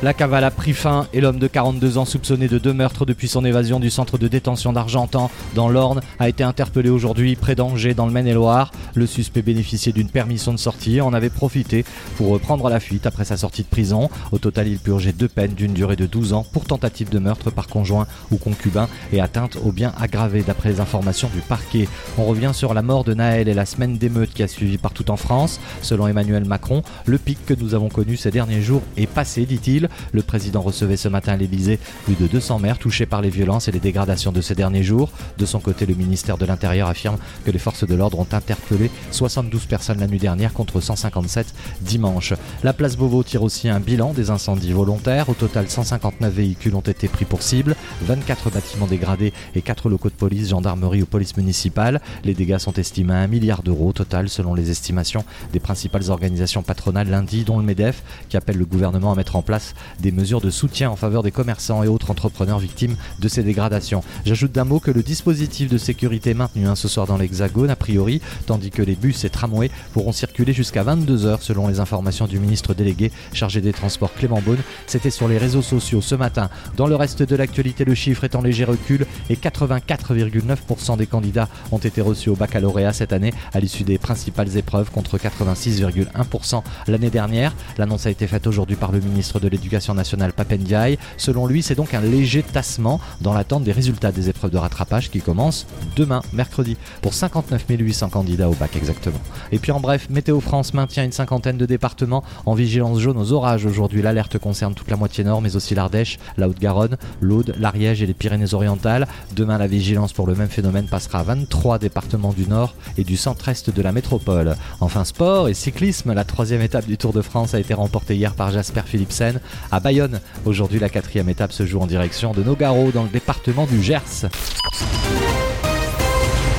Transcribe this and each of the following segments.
La cavale a pris fin et l'homme de 42 ans soupçonné de deux meurtres depuis son évasion du centre de détention d'Argentan dans l'Orne a été interpellé aujourd'hui près d'Angers dans le Maine-et-Loire. Le suspect bénéficiait d'une permission de sortie et en avait profité pour reprendre la fuite après sa sortie de prison. Au total, il purgeait deux peines d'une durée de 12 ans pour tentative de meurtre par conjoint ou concubin et atteinte au bien aggravé d'après les informations du parquet. On revient sur la mort de Naël et la semaine d'émeute qui a suivi partout en France. Selon Emmanuel Macron, le pic que nous avons connu ces derniers jours est passé, dit-il. Le président recevait ce matin à l'Elysée plus de 200 maires touchés par les violences et les dégradations de ces derniers jours. De son côté, le ministère de l'Intérieur affirme que les forces de l'ordre ont interpellé 72 personnes la nuit dernière contre 157 dimanche. La place Beauvau tire aussi un bilan des incendies volontaires. Au total, 159 véhicules ont été pris pour cible, 24 bâtiments dégradés et 4 locaux de police, gendarmerie ou police municipale. Les dégâts sont estimés à 1 milliard d'euros au total selon les estimations des principales organisations patronales lundi, dont le MEDEF, qui appelle le gouvernement à mettre en place des mesures de soutien en faveur des commerçants et autres entrepreneurs victimes de ces dégradations. J'ajoute d'un mot que le dispositif de sécurité est maintenu hein, ce soir dans l'Hexagone a priori, tandis que les bus et tramways pourront circuler jusqu'à 22h selon les informations du ministre délégué chargé des transports Clément Beaune. C'était sur les réseaux sociaux ce matin. Dans le reste de l'actualité, le chiffre est en léger recul et 84,9% des candidats ont été reçus au baccalauréat cette année à l'issue des principales épreuves contre 86,1% l'année dernière. L'annonce a été faite aujourd'hui par le ministre de l'Éducation nationale Papendiaï. Selon lui, c'est donc un léger tassement dans l'attente des résultats des épreuves de rattrapage qui commencent demain, mercredi, pour 59 800 candidats au bac exactement. Et puis en bref, Météo France maintient une cinquantaine de départements en vigilance jaune aux orages aujourd'hui. L'alerte concerne toute la moitié nord, mais aussi l'Ardèche, la Haute-Garonne, l'Aude, l'Ariège et les Pyrénées-Orientales. Demain, la vigilance pour le même phénomène passera à 23 départements du nord et du centre-est de la métropole. Enfin, sport et cyclisme, la troisième étape du Tour de France a été remportée hier par Jasper Philipsen à Bayonne. Aujourd'hui, la quatrième étape se joue en direction de Nogaro dans le département du Gers.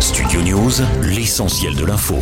Studio News, l'essentiel de l'info.